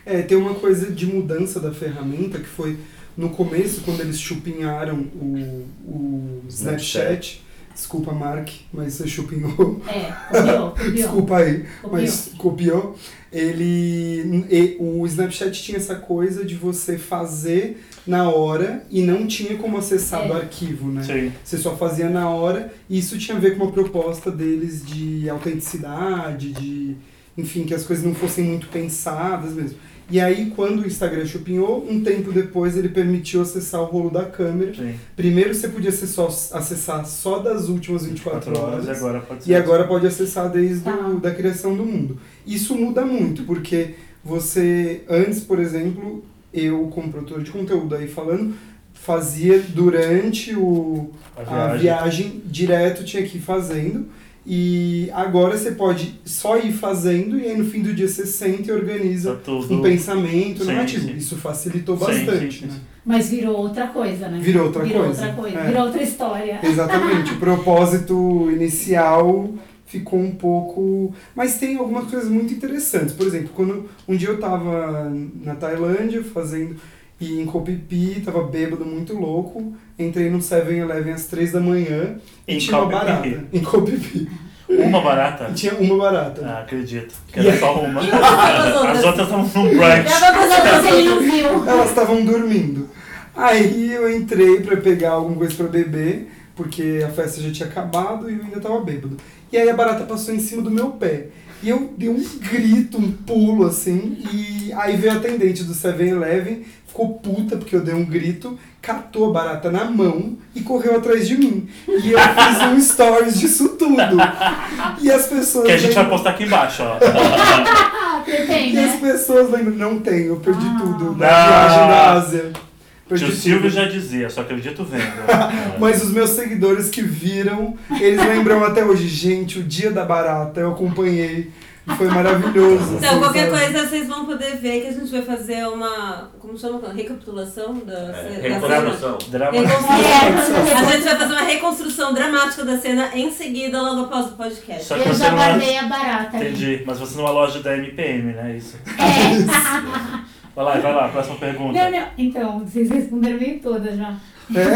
É, tem uma coisa de mudança da ferramenta que foi no começo, quando eles chupinharam o, o Snapchat, Desculpa, Mark, mas você chupinhou. É, copiou, copiou. Desculpa aí, Copiou. mas copiou. Ele. e- o Snapchat tinha essa coisa de você fazer na hora e não tinha como acessar É. do arquivo, né? Sim. Você só fazia na hora e isso tinha a ver com uma proposta deles de autenticidade, de. Enfim, que as coisas não fossem muito pensadas mesmo. E aí, quando o Instagram chupinhou, um tempo depois ele permitiu acessar o rolo da câmera. Sim. Primeiro você podia ser só- acessar só das últimas 24 horas. E agora pode. E agora pode acessar desde o, da criação do mundo. Isso muda muito, porque você, antes, por exemplo, eu como produtor de conteúdo aí falando, fazia durante o, a a viagem. viagem direto, tinha que ir fazendo. E agora você pode só ir fazendo e aí no fim do dia você sente e organiza Tá tudo. um pensamento Sim, narrativo. sim. Isso facilitou Sim, bastante, sim, sim. né? Mas virou outra coisa, né? Virou outra virou coisa. Outra coisa. É. Virou outra história. Exatamente. O propósito inicial ficou um pouco. Mas tem algumas coisas muito interessantes. Por exemplo, quando um dia eu tava na Tailândia fazendo. E em Phi, tava bêbado, muito louco. Entrei no 7-Eleven às 3 da manhã e Em tinha uma Koh Phi barata. Em Phi. Uma barata? E tinha uma barata. Ah, acredito. Que E era aí- só uma. As As outras estavam num brunch. Mas outras ele não viu. Elas estavam dormindo. Aí eu entrei pra pegar alguma coisa pra beber, porque a festa já tinha acabado e eu ainda tava bêbado. E aí a barata passou em cima do meu pé. E eu dei um grito, um pulo assim, e aí veio a atendente do 7-Eleven, ficou puta porque eu dei um grito, catou a barata na mão e correu atrás de mim. E eu fiz um stories disso tudo. E as pessoas. Que a gente vai lembram- postar aqui embaixo, ó. Tem, E as né? pessoas lembram, não tem, eu perdi Ah. tudo Ah. viagem da Ásia. Perdi Tio tudo. Silvio já dizia, só acredito vendo. Mas os meus seguidores que viram, eles lembram até hoje, gente, o dia da barata, eu acompanhei. E foi maravilhoso. Então, assim, qualquer sabe? coisa vocês vão poder ver que a gente vai fazer uma. Como chama? Recapitulação da, É, da cena. Reconstrução. A gente vai fazer uma reconstrução dramática da cena em seguida, logo após o podcast. Só que Eu já não é- guardei a barata ali. Entendi, mas você numa loja da MPM, né? Isso. É. Vai lá, vai lá, próxima pergunta. Não, não. Então, vocês responderam meio todas já. Eu tenho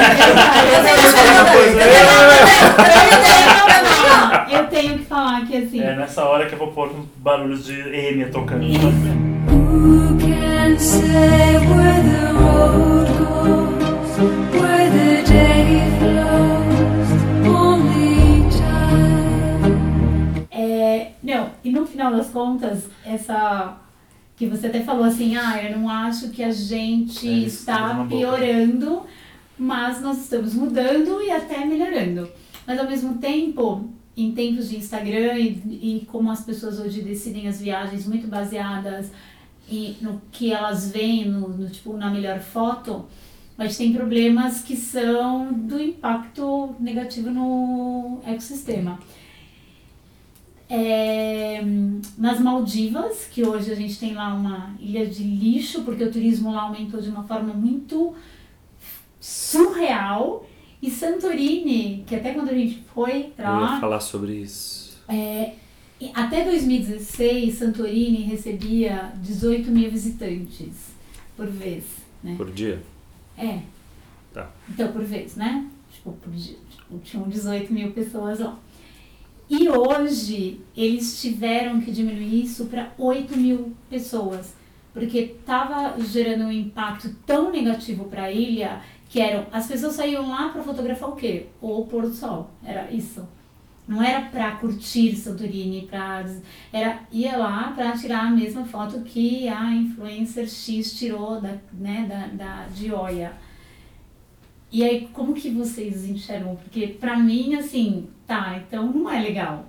que falar que assim. É nessa hora que eu vou pôr um barulhos de Enya tocando. Who can say where the road goes, where the day flows? Only time. É, não, e no final das contas, essa que você até falou assim, ah, eu não acho que a gente É, isso, está piorando, mas nós estamos mudando e até melhorando. Mas ao mesmo tempo, em tempos de Instagram e, e como as pessoas hoje decidem as viagens muito baseadas e no que elas veem, no, no, tipo, na melhor foto, gente tem problemas que são do impacto negativo no ecossistema. É, nas Maldivas, que hoje a gente tem lá uma ilha de lixo, porque o turismo lá aumentou de uma forma muito surreal. E Santorini, que até quando a gente foi pra Eu ia falar sobre isso. é, até 2016, Santorini recebia 18 mil visitantes por vez, né? Por dia? É. Tá. Então, por vez, né? Tipo, por dia. Tipo, tinham 18 mil pessoas lá. E hoje, eles tiveram que diminuir isso para 8 mil pessoas. Porque estava gerando um impacto tão negativo para a ilha que eram as pessoas saíam lá para fotografar o quê? O pôr do sol. Era isso. Não era para curtir Santorini, pra, era ia lá para tirar a mesma foto que a influencer X tirou da, né, da, da de Oia. E aí, como que vocês enxergam? Porque pra mim, assim, tá, então não é legal.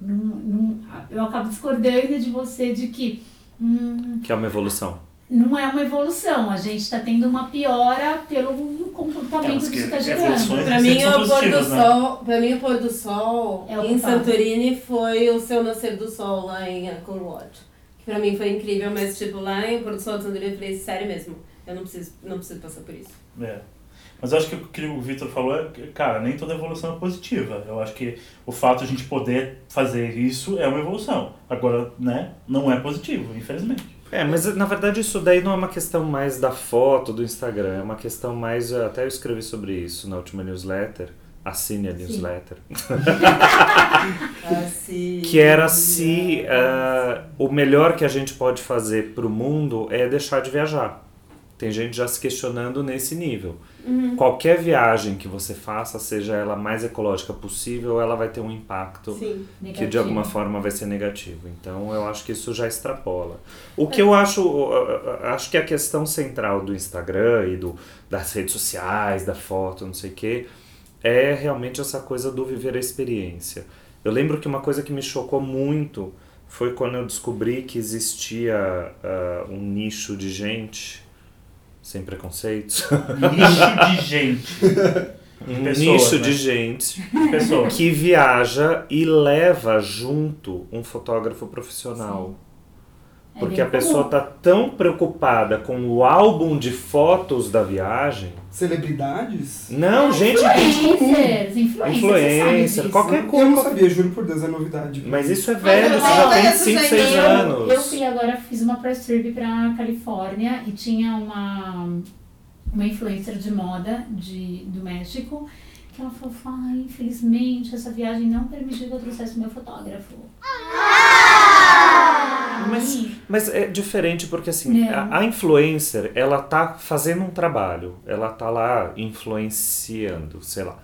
Não, não, eu acabo discordando de você de que hum, Que é uma evolução. Não é uma evolução. A gente está tendo uma piora pelo É, comportamento mas que está gerando. Pra Sempre mim, o pôr do né? sol, pra mim, o pôr do sol É em culpado. Santorini foi o seu nascer do sol lá em. Que pra mim foi incrível, mas tipo, lá em pôr do sol de Santorini eu falei, sério mesmo, eu não preciso, não preciso passar por isso. É. Mas eu acho que o que o Vitor falou é, que, cara, nem toda evolução é positiva. Eu acho que o fato de a gente poder fazer isso é uma evolução. Agora, né, não é positivo, infelizmente. É, mas na verdade isso daí não é uma questão mais da foto do Instagram, é uma questão mais. Até eu escrevi sobre isso na última newsletter, assine a Sim. newsletter. Assim, Que era se ah, o melhor que a gente pode fazer pro mundo é deixar de viajar. Tem gente já se questionando nesse nível. Uhum. Qualquer viagem que você faça, seja ela mais ecológica possível, ela vai ter um impacto Sim. que de alguma forma vai ser negativo. Então eu acho que isso já extrapola. O que eu acho, acho que a questão central do Instagram e do, das redes sociais, da foto, não sei o quê, é realmente essa coisa do viver a experiência. Eu lembro que uma coisa que me chocou muito foi quando eu descobri que existia uh, um nicho de gente, sem preconceitos, Nicho de gente. um pessoas, nicho né? de gente Pessoas. que viaja e leva junto um fotógrafo profissional. É Porque bem a pessoa comum. tá tão preocupada com o álbum de fotos da viagem. Celebridades? Não, gente, Influencers, influencers, Influencer, você disso. qualquer Eu não coisa. sabia, juro por Deus, é novidade. Mas isso é velho, isso já tem conheço 5, gente. 6 Eu, anos. eu fui agora, fiz uma press trip pra Califórnia e tinha uma, uma influencer de moda de, do México que ela falou, ah, infelizmente essa viagem não permitiu que eu trouxesse o meu fotógrafo. Mas, mas é diferente porque assim, Não. a, a influencer, ela tá fazendo um trabalho, ela tá lá influenciando, sei lá.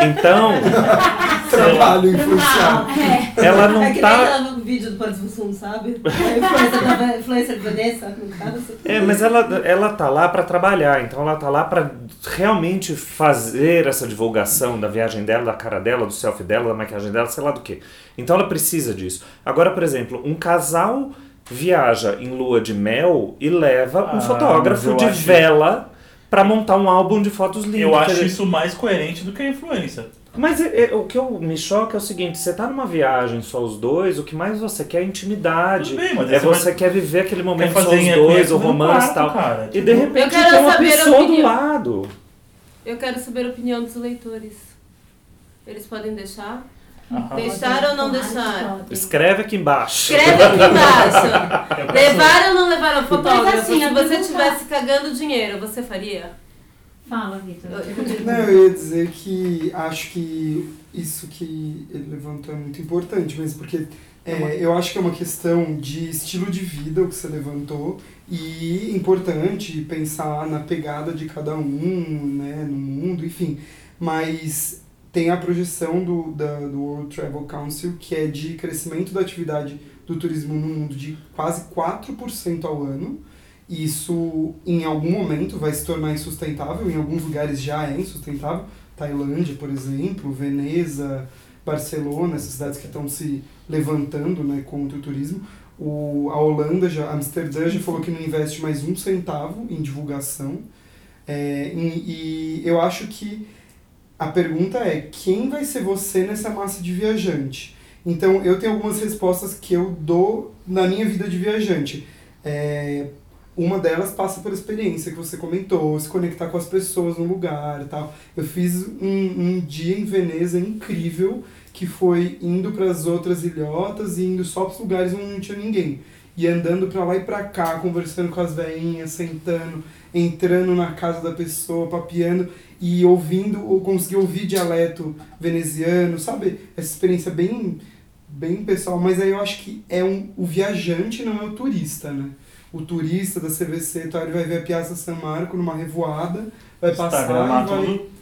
Então, Trabalho influenciado. é, ela não é que tá. nem aquela vídeo do Pode Bussum, sabe? A influencer Vanessa, no caso. É, mas ela, ela tá lá pra trabalhar, então ela tá lá pra realmente fazer essa divulgação da viagem dela, da cara dela, do selfie dela, da maquiagem dela, sei lá do que. Então ela precisa disso. Agora, por exemplo, um casal viaja em lua de mel e leva Ah, um mas fotógrafo de acho- vela pra montar um álbum de fotos lindas. Eu acho isso mais coerente do que a influência. Mas é- é- o que eu, me choca é o seguinte, você tá numa viagem só os dois, o que mais você quer é intimidade. Tudo bem, mas é você quer viver aquele momento só os dois, o romance e tal. cara. E Tipo, de repente Eu quero tem uma pessoa do lado. Eu quero saber a opinião dos leitores. Eles podem deixar? Aham. Deixar ou não Claro, deixar? podem. Escreve aqui embaixo. Escreve aqui embaixo. Eu peço- Levar ou não levar o fotógrafo? Mas assim, Se a você estivesse cagando dinheiro, você faria? Fala, Vitor. Não, eu ia dizer que acho que isso que ele levantou é muito importante, mesmo porque é, eu acho que é uma questão de estilo de vida o que você levantou e importante pensar na pegada de cada um, né, no mundo, enfim. Mas tem a projeção do, da, do World Travel Council que é de crescimento da atividade do turismo no mundo de quase 4% ao ano. Isso, em algum momento, vai se tornar insustentável, em alguns lugares já é insustentável. Tailândia, por exemplo, Veneza, Barcelona, essas cidades que estão se levantando né, contra o turismo. O, a Holanda, já, Amsterdã já falou que não investe mais um centavo em divulgação. É, e, e eu acho que a pergunta é, quem vai ser você nessa massa de viajante? Então, eu tenho algumas respostas que eu dou na minha vida de viajante. É, uma delas passa pela experiência que você comentou, se conectar com as pessoas no lugar e tal. Eu fiz um, um dia em Veneza incrível, que foi indo para as outras ilhotas e indo só para os lugares onde não tinha ninguém. E andando para lá e para cá, conversando com as veinhas, sentando, entrando na casa da pessoa, papeando e ouvindo, ou conseguir ouvir dialeto veneziano, sabe? Essa experiência bem, bem pessoal, mas aí eu acho que é um, o viajante, não é o turista, né? O turista da CVC, então ele vai ver a Piazza San Marco numa revoada, vai passar e vai tudo.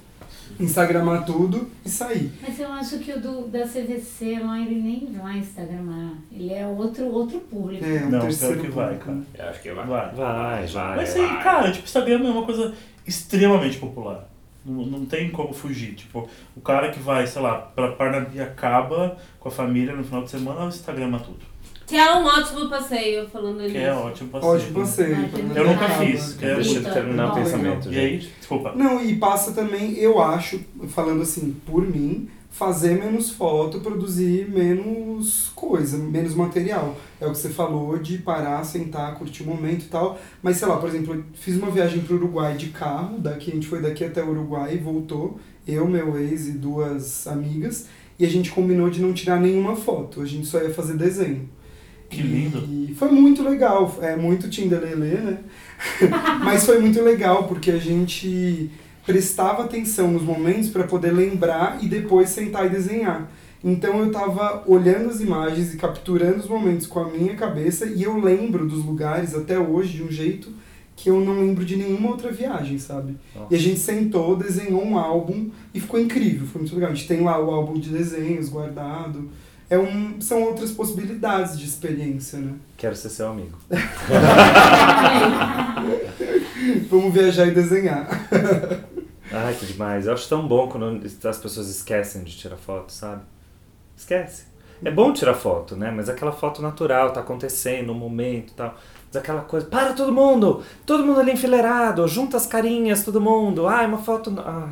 Instagramar tudo e sair. Mas eu acho que o do, da CVC lá, ele nem vai Instagramar. Ele é outro, outro público. É, um Não, terceiro pior que vai, cara. Eu acho que vai. Vai. Vai, vai. Mas aí, cara, tipo, Instagram é uma coisa extremamente popular. Não, não tem como fugir. Tipo, o cara que vai, sei lá, pra Parnapiacaba com a família no final de semana, o Instagrama tudo. Que é um ótimo passeio, falando Que nisso. é ótimo passeio. Ótimo passeio. Tem Eu nunca Acaba. fiz, que é Deixa eu terminar o pensamento, E aí, gente. desculpa. Não, e passa também, eu acho, falando assim, por mim, fazer menos foto, produzir menos coisa, menos material. É o que você falou de parar, sentar, curtir o momento e tal. Mas sei lá, por exemplo, eu fiz uma viagem pro Uruguai de carro, daqui a gente foi daqui até o Uruguai e voltou, eu, meu ex e duas amigas, e a gente combinou de não tirar nenhuma foto, a gente só ia fazer desenho. Que lindo. E foi muito legal, é muito Tinderelê, né? Mas foi muito legal porque a gente prestava atenção nos momentos para poder lembrar e depois sentar e desenhar. Então eu tava olhando as imagens e capturando os momentos com a minha cabeça e eu lembro dos lugares até hoje de um jeito que eu não lembro de nenhuma outra viagem, sabe? Nossa. E a gente sentou, desenhou um álbum e ficou incrível, foi muito legal. A gente tem lá o álbum de desenhos guardado. É um, são outras possibilidades de experiência, né? Quero ser seu amigo. Vamos viajar e desenhar. Ai, que demais. Eu acho tão bom quando as pessoas esquecem de tirar foto, sabe? Esquece. É bom tirar foto, né? Mas aquela foto natural, tá acontecendo, no momento e tal. Mas aquela coisa, para todo mundo! Todo mundo ali enfileirado, junta as carinhas, todo mundo. Ai, uma foto. Ai,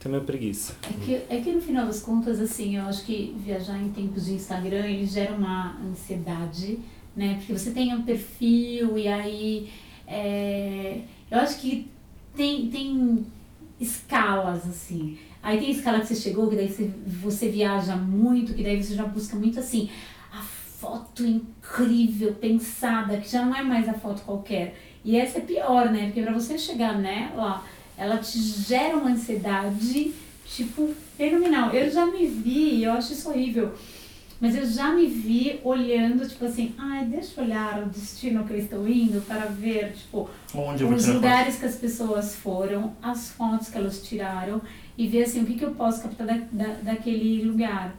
tenho meio preguiça. É que, é que no final das contas, assim, eu acho que viajar em tempos de Instagram, ele gera uma ansiedade, né? Porque você tem um perfil e aí... é, eu acho que tem, tem escalas, assim. Aí tem escala que você chegou, que daí você, você viaja muito, que daí você já busca muito, assim, a foto incrível, pensada, que já não é mais a foto qualquer. E essa é pior, né? Porque pra você chegar nela, ela te gera uma ansiedade, tipo, fenomenal. Eu já me vi, eu acho isso horrível, mas eu já me vi olhando, tipo assim, ai, deixa eu olhar o destino que eu estou indo para ver, tipo, Onde os lugares que as pessoas foram, as fotos que elas tiraram e ver assim o que, que eu posso captar da, da, daquele lugar.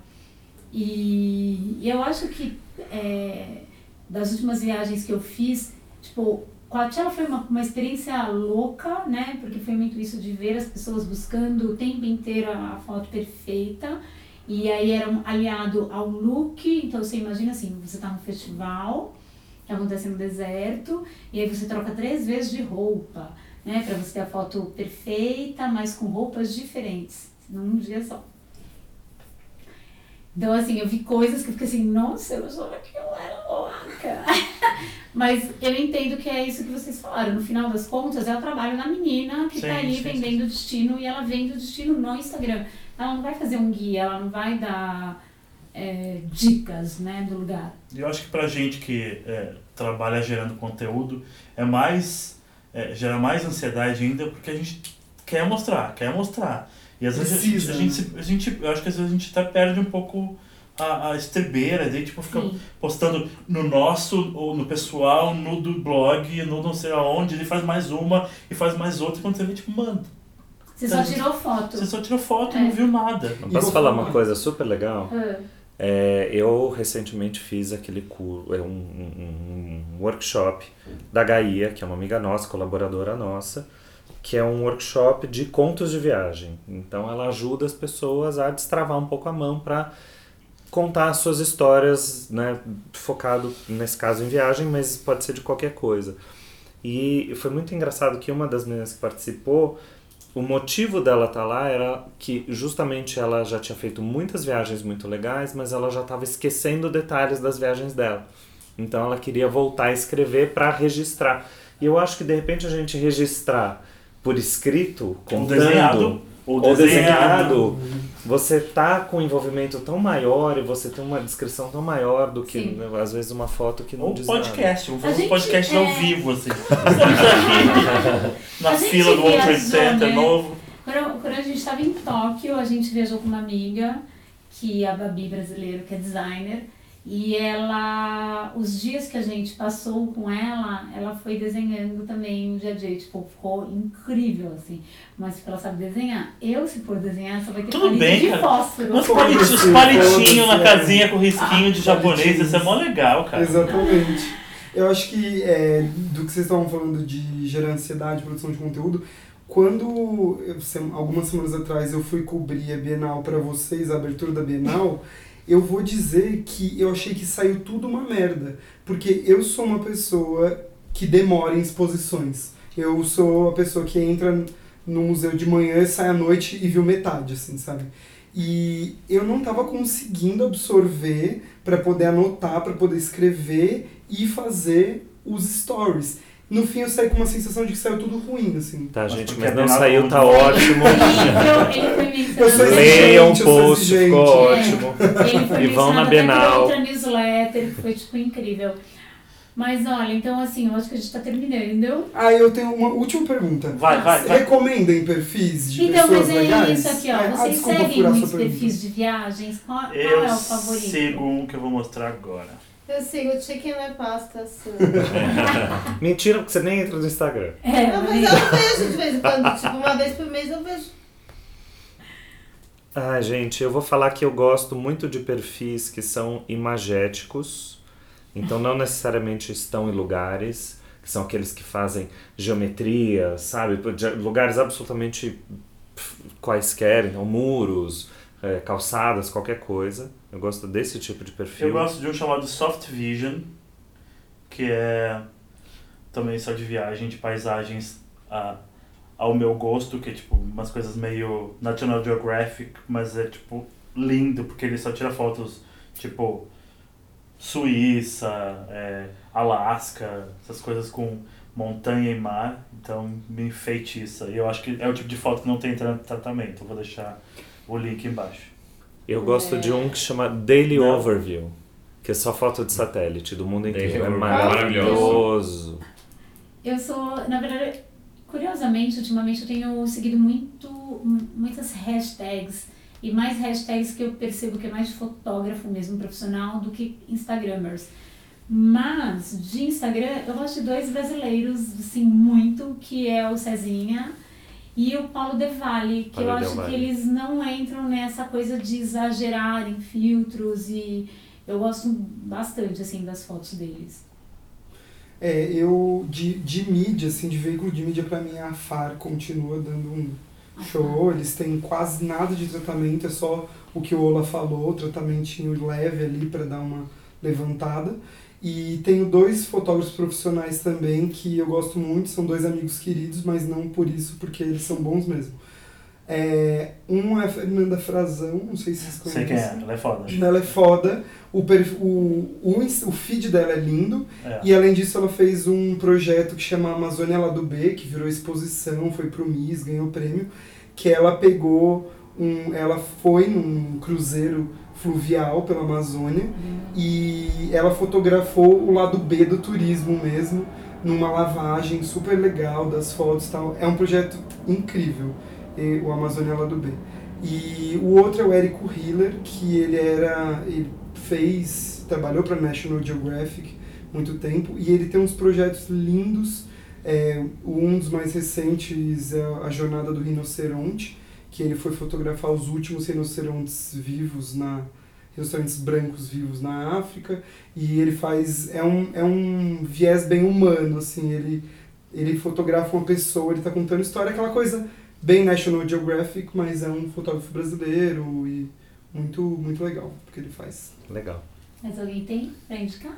E, e eu acho que é, das últimas viagens que eu fiz, tipo, Coachella foi uma, uma experiência louca, né? Porque foi muito isso de ver as pessoas buscando o tempo inteiro a, foto perfeita. E aí era um aliado ao look, então você imagina assim, você tá num festival, que acontece no deserto, e aí você troca três vezes de roupa, né? Pra você ter a foto perfeita, mas com roupas diferentes, num dia só. Então, assim, eu vi coisas que eu fiquei assim, nossa, eu achava que eu era louca. Mas eu entendo que é isso que vocês falaram. No final das contas, é o trabalho da menina que Sim, tá ali sim, vendendo o destino e ela vende o destino no Instagram. Ela não vai fazer um guia, ela não vai dar é, dicas, né, do lugar. Eu acho que pra gente que é, trabalha gerando conteúdo, é mais. é, gera mais ansiedade ainda porque a gente quer mostrar, quer mostrar. E às vezes a gente, Precisa, a gente, né? a gente- eu acho que às vezes a gente até perde um pouco a, a estribeira, daí tipo fica Sim. postando no nosso, ou no pessoal, no do blog, no não sei aonde, ele faz mais uma e faz mais outra, quando você vê, tipo, mano, Você só tirou foto. você só tirou foto e É. não viu nada. E posso falar- uma coisa super legal? Ah, É, eu recentemente fiz aquele curso, é um, um- um workshop da Gaia, que é uma amiga nossa, colaboradora nossa, que é um workshop de contos de viagem. Então ela ajuda as pessoas a destravar um pouco a mão para contar as suas histórias, né, focado nesse caso em viagem, mas pode ser de qualquer coisa. E foi muito engraçado que uma das meninas que participou, o motivo dela estar lá era que justamente ela já tinha feito muitas viagens muito legais, mas ela já estava esquecendo detalhes das viagens dela. Então ela queria voltar a escrever para registrar. E eu acho que de repente a gente registrar por escrito, contando, ou, ou desenhado. desenhado, você tá com um envolvimento tão maior e você tem uma descrição tão maior do que né, às vezes uma foto que não Ou diz nada. podcast, vamos fazer A um podcast é- ao vivo, assim. Estamos aqui na fila do World Trade Center né? novo. Quando, quando a gente estava em Tóquio, a gente viajou com uma amiga, que é a Babi brasileira, que é designer, e ela, os dias que a gente passou com ela, ela foi desenhando também o dia a dia, tipo, ficou incrível, assim, mas porque ela sabe desenhar. Eu, se for desenhar, só vai ter Tudo bem, de cara. fósforo. Uns palitinhos, na casinha com risquinho de Ah, japonês, palitinhos. isso é mó legal, cara. Exatamente. Eu acho que é, do que vocês estavam falando de gerar ansiedade, produção de conteúdo, quando eu, algumas semanas atrás eu fui cobrir a Bienal para vocês, a abertura da Bienal, eu vou dizer que eu achei que saiu tudo uma merda, porque eu sou uma pessoa que demora em exposições. Eu sou a pessoa que entra no museu de manhã sai à noite e viu metade, assim, sabe? E eu não tava conseguindo absorver para poder anotar, para poder escrever e fazer os stories. No fim eu saí com uma sensação de que saiu tudo ruim, assim. Tá, Mas gente, mas é não saiu, tá ótimo. Eu Leiam o eu sou post, ficou É. ótimo. Ele foi E vão na Bienal. outra newsletter, que foi tipo incrível. Mas olha, então assim, eu acho que a gente tá terminando. Ah, eu tenho uma última pergunta. Vai, vai, vai. Recomendem perfis de Então, pessoas mas é legais? isso aqui, ó. Ah, Vocês seguem muitos perfis de viagens? Qual, qual Eu é o favorito? sigo um que eu vou mostrar agora. Eu sigo o Chicken My Pasta Sul. Mentira, porque você nem entra no Instagram. É, Não, mas eu vejo de vez em quando, tipo, uma vez por mês eu vejo. Ah, gente, eu vou falar que eu gosto muito de perfis que são imagéticos, então não necessariamente estão em lugares, que são aqueles que fazem geometria, sabe? Lugares absolutamente quaisquer, então muros, eh, calçadas, qualquer coisa. Eu gosto desse tipo de perfil. Eu gosto de um chamado Soft Vision, que é também só de viagem, de paisagens a, ao meu gosto, que é tipo umas coisas meio National Geographic, mas é tipo lindo, porque ele só tira fotos tipo Suíça, é, Alasca, essas coisas com montanha e mar, então me enfeitiça. E eu acho que é o tipo de foto que não tem tra- tratamento. Vou deixar o link embaixo. Eu gosto de um que chama Daily Não. Overview, que é só foto de satélite do mundo Daily inteiro. É Overview. maravilhoso. Eu sou, na verdade, curiosamente, ultimamente eu tenho seguido muito, muitas hashtags e mais hashtags que eu percebo que é mais de fotógrafo mesmo, profissional, do que Instagramers. Mas de Instagram eu gosto de dois brasileiros, assim, muito, que é o Cezinha e o Paulo De Valle, que Paulo eu acho Valle. que eles não entram nessa coisa de exagerar em filtros e eu gosto bastante, assim, das fotos deles. É, eu, de, de mídia, assim, de veículo de mídia, pra mim, a FAR continua dando um show. Eles têm quase nada de tratamento, é só o que o Ola falou, tratamentinho leve ali pra dar uma levantada. E tenho dois fotógrafos profissionais também que eu gosto muito, são dois amigos queridos, mas não por isso, porque eles são bons mesmo. É, um é a Fernanda Frazão, não sei se vocês Sei conhecem. quem é, ela é foda. Ela é foda, o, o, o, o feed dela é lindo, É. e além disso ela fez um projeto que chama Amazônia Lado B, que virou exposição, foi pro MIS, ganhou prêmio, que ela pegou um. Ela foi num cruzeiro fluvial pela Amazônia e ela fotografou o lado B do turismo mesmo, numa lavagem super legal das fotos e tal. É um projeto incrível, o Amazônia Lado B. E o outro é o Érico Hiller, que ele era. ele fez. trabalhou para National Geographic muito tempo e ele tem uns projetos lindos. É, um dos mais recentes é a Jornada do Rinoceronte, que ele foi fotografar os últimos rinocerontes vivos na rinocerontes brancos vivos na África e ele faz é um, é um viés bem humano assim ele ele fotografa uma pessoa ele está contando história aquela coisa bem National Geographic mas é um fotógrafo brasileiro e muito muito legal o que ele faz Legal. Mas alguém tem pra indicar?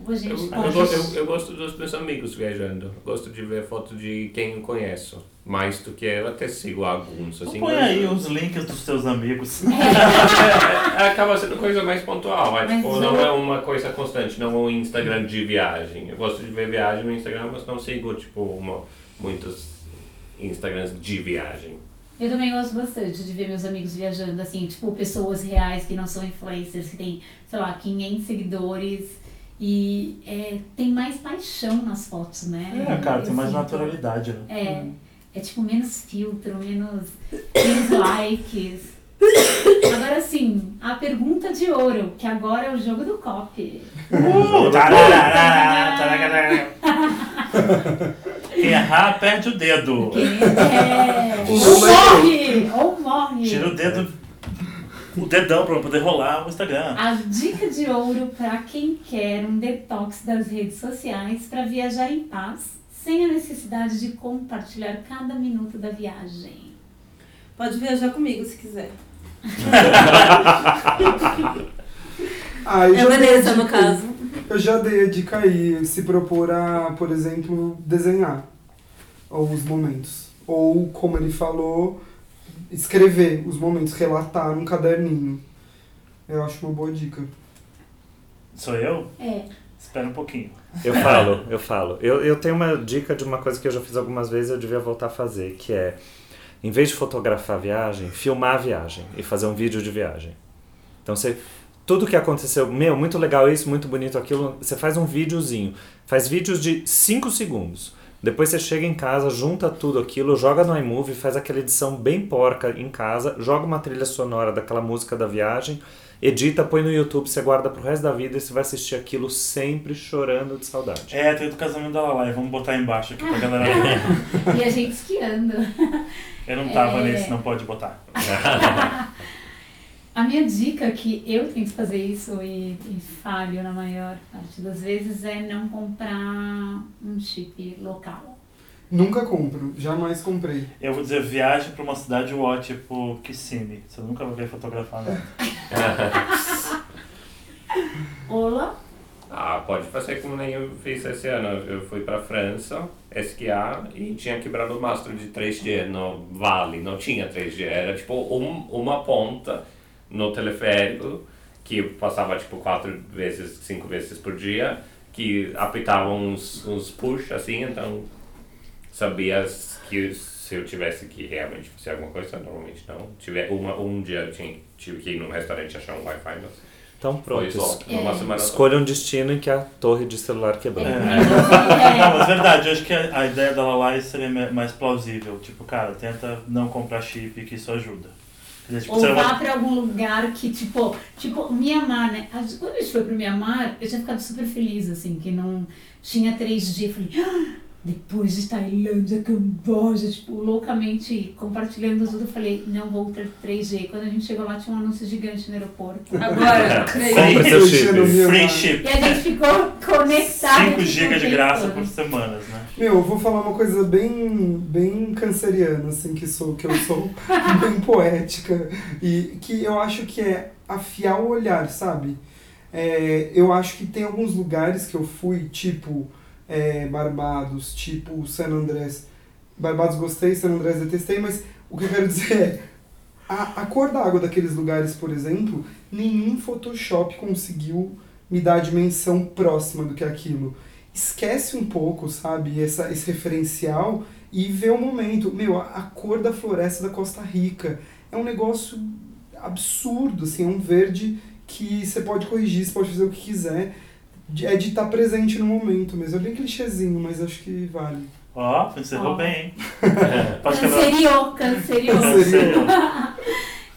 Eu, eu, gosto, eu, eu gosto dos meus amigos viajando. Gosto de ver foto de quem eu conheço. Mais do que eu até sigo alguns. Assim, Põe mas- aí os links dos teus amigos. É, é, acaba sendo coisa mais pontual, mas, Mas tipo, eu- não é uma coisa constante, não é um Instagram de viagem. Eu gosto de ver viagem no Instagram, mas não sigo tipo uma, muitos Instagrams de viagem. Eu também gosto bastante de ver meus amigos viajando, assim, tipo, pessoas reais que não são influencers, que tem, sei lá, 500 seguidores e é, tem mais paixão nas fotos, né? É, cara, tem mais sinto. naturalidade, né? É, é tipo menos filtro, menos, menos likes. Agora sim, a pergunta de ouro, que agora é o jogo do copy. Uh, tararara, tararara. Quem errar, perde o dedo. Quem é? O Ou vai morre! Ou morre! Tira o dedo, o dedão pra poder rolar o Instagram. A dica de ouro para quem quer um detox das redes sociais para viajar em paz, sem a necessidade de compartilhar cada minuto da viagem. Pode viajar comigo se quiser. ah, eu É já a dei a Vanessa, no dica- caso. Eu já dei a dica aí, se propor a, por exemplo, desenhar os momentos. Ou, como ele falou, escrever os momentos, relatar num caderninho. Eu acho uma boa dica. Sou eu? É, Espera um pouquinho. Eu falo, eu falo. Eu, eu tenho uma dica de uma coisa que eu já fiz algumas vezes e eu devia voltar a fazer, que é, em vez de fotografar a viagem, filmar a viagem e fazer um vídeo de viagem. Então você tudo que aconteceu. Meu, muito legal isso, muito bonito aquilo. Você faz um videozinho. Faz vídeos de 5 segundos. Depois você chega em casa, junta tudo aquilo, joga no iMovie, faz aquela edição bem porca em casa, joga uma trilha sonora daquela música da viagem, edita, põe no YouTube, você guarda pro resto da vida e você vai assistir aquilo sempre chorando de saudade. É, tem do casamento da Lala, vamos botar aí embaixo aqui pra galera ver. E a gente esquiando. Eu não tava É. nesse, não pode botar. A minha dica que eu tento fazer isso e, e falho na maior parte das vezes é não comprar um chip local. Nunca compro, jamais comprei. Eu vou dizer, viagem pra uma cidade ó, tipo Kissimmee. Você nunca vai ver fotografar nada. Olá, Ah, pode fazer como nem eu fiz esse ano. Eu fui pra França esquiar e tinha quebrado o mastro de 3G no vale. Não tinha 3G, era tipo um, uma ponta no teleférico que passava tipo quatro vezes, cinco vezes por dia, que apitava uns, uns push assim, então sabias que se eu tivesse que realmente fazer alguma coisa, normalmente não. Tiver uma, um dia eu tinha, tive que ir num restaurante achar um Wi-Fi, mas Então pronto. só só. Escolha um destino em que a torre de celular quebrou. É. É. Não, mas verdade, eu acho que a, a ideia da Lalai seria mais plausível. Tipo, cara, tenta não comprar chip, que isso ajuda. Ou vá pra algum lugar que, tipo, tipo, Mianmar, né? Quando a gente foi pro Mianmar, eu tinha ficado super feliz, assim, que não tinha 3G. Eu falei, "Ah, depois de Tailândia, Camboja, tipo, loucamente compartilhando tudo, eu falei, não vou ter 3G. Quando a gente chegou lá, tinha um anúncio gigante no aeroporto. Agora, Compre três. seu Eu chip. tinha no meu- Free chip. E a gente ficou conectado. 5 tipo, GB o de graça todo. por semanas, né? Meu, eu vou falar uma coisa bem, bem canceriana, assim, que sou, que eu sou bem poética e que eu acho que é afiar o olhar, sabe? É, eu acho que tem alguns lugares que eu fui, tipo é, Barbados, tipo San Andrés. Barbados gostei, San Andrés detestei, mas o que eu quero dizer é a, a cor da água daqueles lugares, por exemplo, nenhum Photoshop conseguiu me dar a dimensão próxima do que aquilo esquece um pouco, sabe, essa, esse referencial e vê o momento. Meu, a, a cor da floresta da Costa Rica é um negócio absurdo, assim, é um verde que você pode corrigir, você pode fazer o que quiser. De- É de estar presente no momento mesmo. É bem clichêzinho, mas acho que vale. Ó, encerrou Ó. bem, hein? Pode quebrar. Canceriou, canceriou. Canceriou.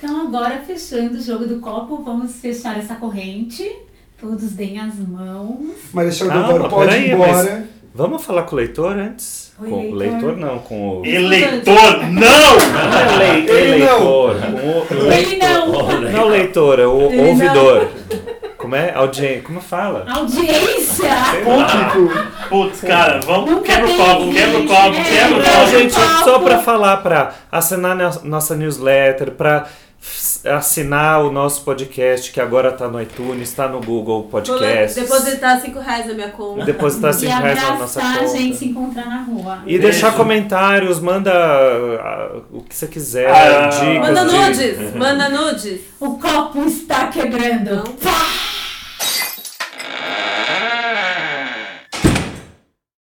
Então agora, fechando o jogo do copo, vamos fechar essa corrente. Todos deem as mãos. Marechal Calma, Deodoro pode peraí, ir embora. Vamos falar com o leitor antes? Oi, com o leitor. leitor não, com o. Eleitor, não! Não é lei- Ele não. eleitor. Com o Ele não! Não leitor, é o Ele ouvidor. Como é? Audiência. Como fala? Audiência! Público. Putz, cara, vamos. Nunca Quebra o copo, quebra o copo, é. quebra o copo. gente, papo. só pra falar, pra assinar no- nossa newsletter, pra assinar o nosso podcast, que agora tá no iTunes, tá no Google Vou Podcasts. depositar 5 reais na minha conta. Depositar E 5 reais na nossa abraçar a gente conta. se encontrar na rua. E Beijo. deixar comentários, manda ah, o que você quiser, Ah, dicas Manda de... nudes, manda nudes. O copo está quebrando. Não. Pá!